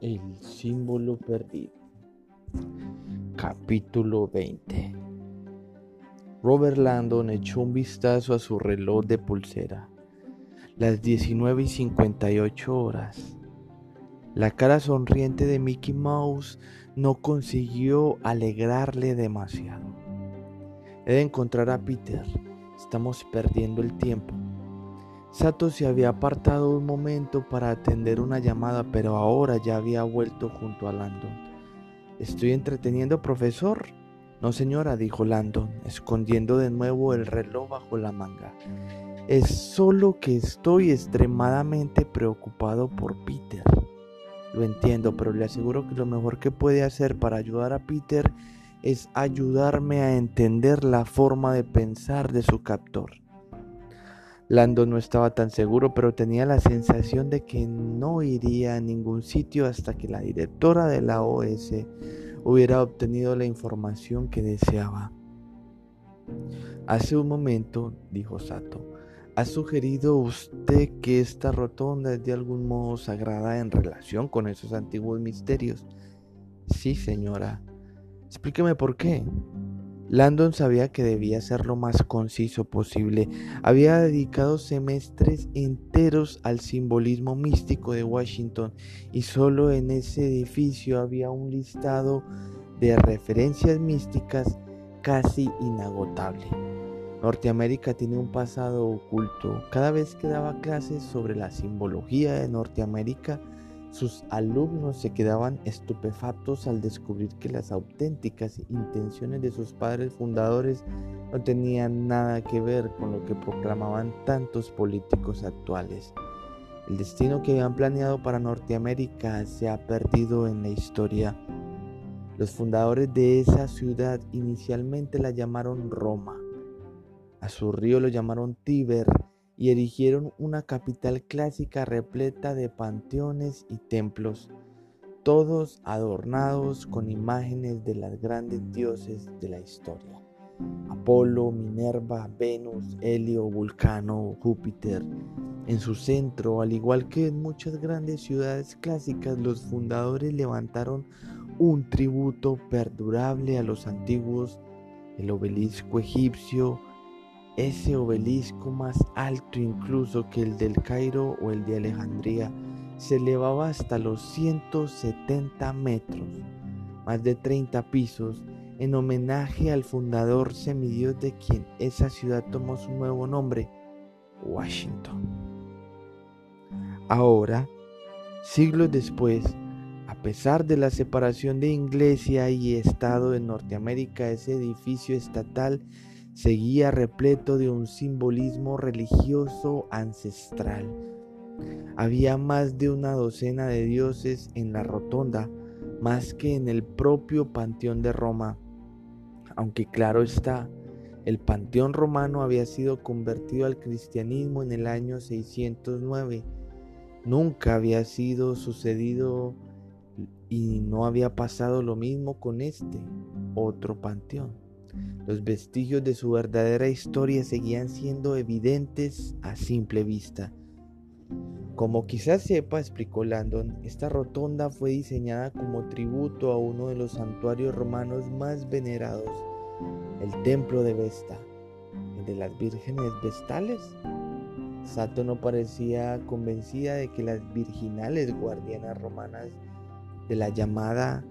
El símbolo perdido. Capítulo 20. Robert Landon echó un vistazo a su reloj de pulsera. Las 19 y 58 horas. La cara sonriente de Mickey Mouse no consiguió alegrarle demasiado. He de encontrar a Peter. Estamos perdiendo el tiempo. Sato se había apartado un momento para atender una llamada, pero ahora ya había vuelto junto a Landon. ¿Estoy entreteniendo, profesor? No, señora, dijo Landon, escondiendo de nuevo el reloj bajo la manga. Es solo que estoy extremadamente preocupado por Peter. Lo entiendo, pero le aseguro que lo mejor que puede hacer para ayudar a Peter es ayudarme a entender la forma de pensar de su captor. Lando no estaba tan seguro, pero tenía la sensación de que no iría a ningún sitio hasta que la directora de la OS hubiera obtenido la información que deseaba. Hace un momento, dijo Sato, ¿ha sugerido usted que esta rotonda es de algún modo sagrada en relación con esos antiguos misterios? Sí, señora. Explíqueme por qué. Landon sabía que debía ser lo más conciso posible. Había dedicado semestres enteros al simbolismo místico de Washington y solo en ese edificio había un listado de referencias místicas casi inagotable. Norteamérica tiene un pasado oculto. Cada vez que daba clases sobre la simbología de Norteamérica, sus alumnos se quedaban estupefactos al descubrir que las auténticas intenciones de sus padres fundadores no tenían nada que ver con lo que proclamaban tantos políticos actuales. El destino que habían planeado para Norteamérica se ha perdido en la historia. Los fundadores de esa ciudad inicialmente la llamaron Roma. A su río lo llamaron Tíber y erigieron una capital clásica repleta de panteones y templos, todos adornados con imágenes de las grandes dioses de la historia. Apolo, Minerva, Venus, Helio, Vulcano, Júpiter. En su centro, al igual que en muchas grandes ciudades clásicas, los fundadores levantaron un tributo perdurable a los antiguos, el obelisco egipcio, ese obelisco más alto incluso que el del Cairo o el de Alejandría se elevaba hasta los 170 metros, más de 30 pisos, en homenaje al fundador semidios de quien esa ciudad tomó su nuevo nombre, Washington. Ahora, siglos después, a pesar de la separación de Iglesia y Estado en Norteamérica, ese edificio estatal seguía repleto de un simbolismo religioso ancestral. Había más de una docena de dioses en la rotonda, más que en el propio Panteón de Roma. Aunque claro está, el Panteón romano había sido convertido al cristianismo en el año 609. Nunca había sido sucedido y no había pasado lo mismo con este otro panteón. Los vestigios de su verdadera historia seguían siendo evidentes a simple vista. Como quizás sepa, explicó Landon, esta rotonda fue diseñada como tributo a uno de los santuarios romanos más venerados, el templo de Vesta, el de las vírgenes vestales. Sato no parecía convencida de que las virginales guardianas romanas de la llamada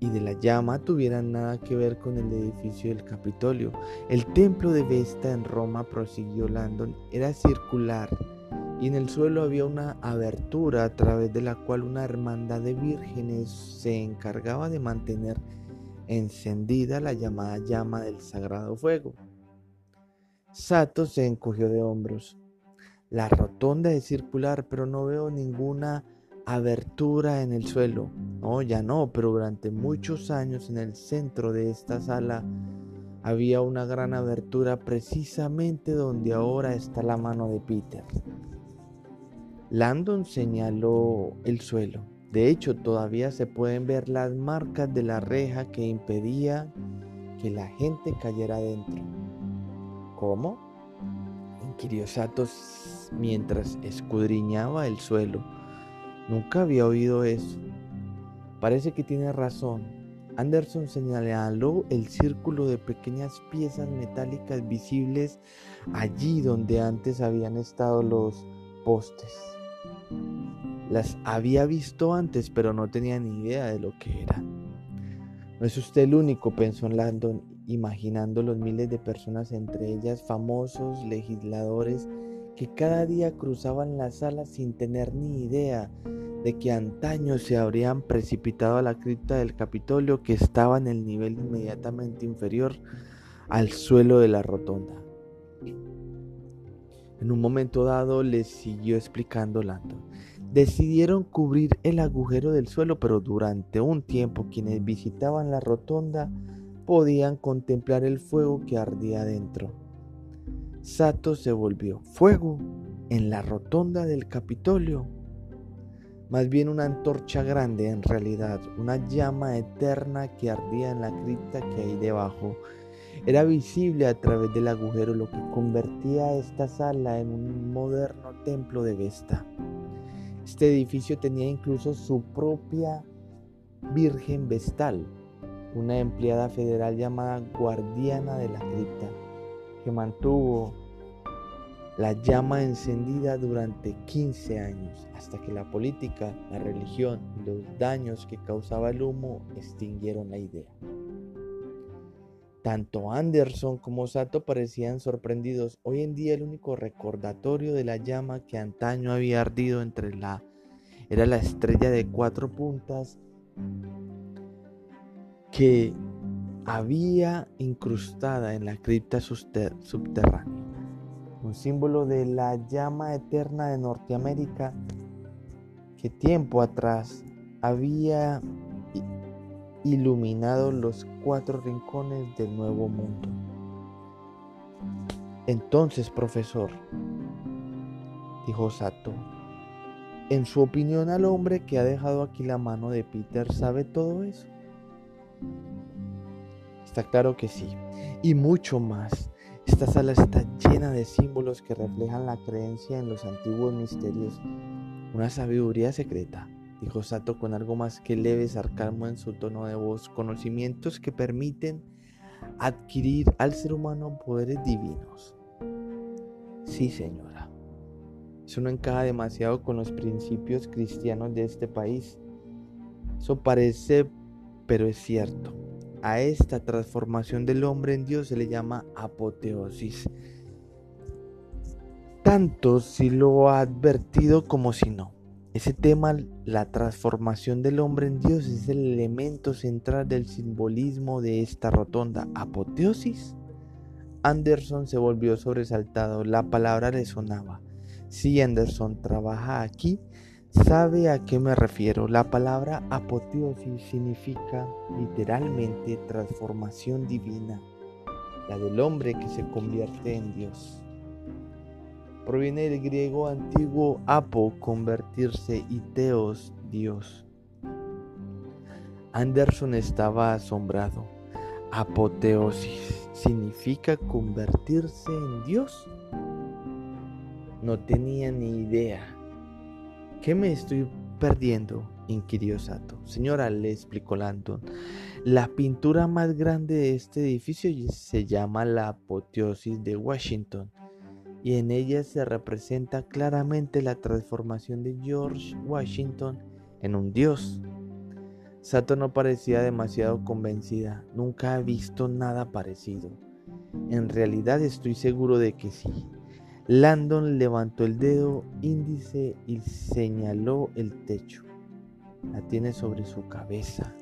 y de la llama tuvieran nada que ver con el edificio del Capitolio. El templo de Vesta en Roma, prosiguió Landon, era circular y en el suelo había una abertura a través de la cual una hermandad de vírgenes se encargaba de mantener encendida la llamada llama del sagrado fuego. Sato se encogió de hombros. La rotonda es circular, pero no veo ninguna abertura en el suelo. No, ya no, pero durante muchos años en el centro de esta sala había una gran abertura precisamente donde ahora está la mano de Peter. Landon señaló el suelo. De hecho, todavía se pueden ver las marcas de la reja que impedía que la gente cayera dentro. ¿Cómo? inquirió Satos mientras escudriñaba el suelo. Nunca había oído eso. Parece que tiene razón. Anderson señaló el círculo de pequeñas piezas metálicas visibles allí donde antes habían estado los postes. Las había visto antes, pero no tenía ni idea de lo que eran. No es usted el único, pensó Landon, imaginando los miles de personas, entre ellas famosos legisladores, que cada día cruzaban la sala sin tener ni idea de que antaño se habrían precipitado a la cripta del Capitolio que estaba en el nivel inmediatamente inferior al suelo de la rotonda. En un momento dado les siguió explicando Landon. Decidieron cubrir el agujero del suelo, pero durante un tiempo quienes visitaban la rotonda podían contemplar el fuego que ardía dentro. Sato se volvió fuego en la rotonda del Capitolio más bien una antorcha grande en realidad, una llama eterna que ardía en la cripta que hay debajo. Era visible a través del agujero lo que convertía esta sala en un moderno templo de Vesta. Este edificio tenía incluso su propia Virgen Vestal, una empleada federal llamada guardiana de la cripta, que mantuvo la llama encendida durante 15 años, hasta que la política, la religión y los daños que causaba el humo extinguieron la idea. Tanto Anderson como Sato parecían sorprendidos. Hoy en día el único recordatorio de la llama que antaño había ardido entre la era la estrella de cuatro puntas que había incrustada en la cripta subterránea un símbolo de la llama eterna de Norteamérica que tiempo atrás había iluminado los cuatro rincones del nuevo mundo. Entonces, profesor, dijo Sato, en su opinión al hombre que ha dejado aquí la mano de Peter sabe todo eso. Está claro que sí, y mucho más. Esta sala está llena de símbolos que reflejan la creencia en los antiguos misterios, una sabiduría secreta, dijo Sato con algo más que leve sarcasmo en su tono de voz, conocimientos que permiten adquirir al ser humano poderes divinos. Sí, señora. Eso no encaja demasiado con los principios cristianos de este país. Eso parece, pero es cierto. A esta transformación del hombre en Dios se le llama apoteosis. Tanto si lo ha advertido como si no. Ese tema, la transformación del hombre en Dios, es el elemento central del simbolismo de esta rotonda. ¿Apoteosis? Anderson se volvió sobresaltado. La palabra le sonaba. Si Anderson trabaja aquí, ¿Sabe a qué me refiero? La palabra apoteosis significa literalmente transformación divina, la del hombre que se convierte en Dios. Proviene del griego antiguo apo, convertirse, y teos, Dios. Anderson estaba asombrado. Apoteosis significa convertirse en Dios. No tenía ni idea. ¿Qué me estoy perdiendo? inquirió Sato. Señora, le explicó Landon, la pintura más grande de este edificio se llama la apoteosis de Washington y en ella se representa claramente la transformación de George Washington en un dios. Sato no parecía demasiado convencida, nunca ha visto nada parecido. En realidad estoy seguro de que sí. Landon levantó el dedo índice y señaló el techo. La tiene sobre su cabeza.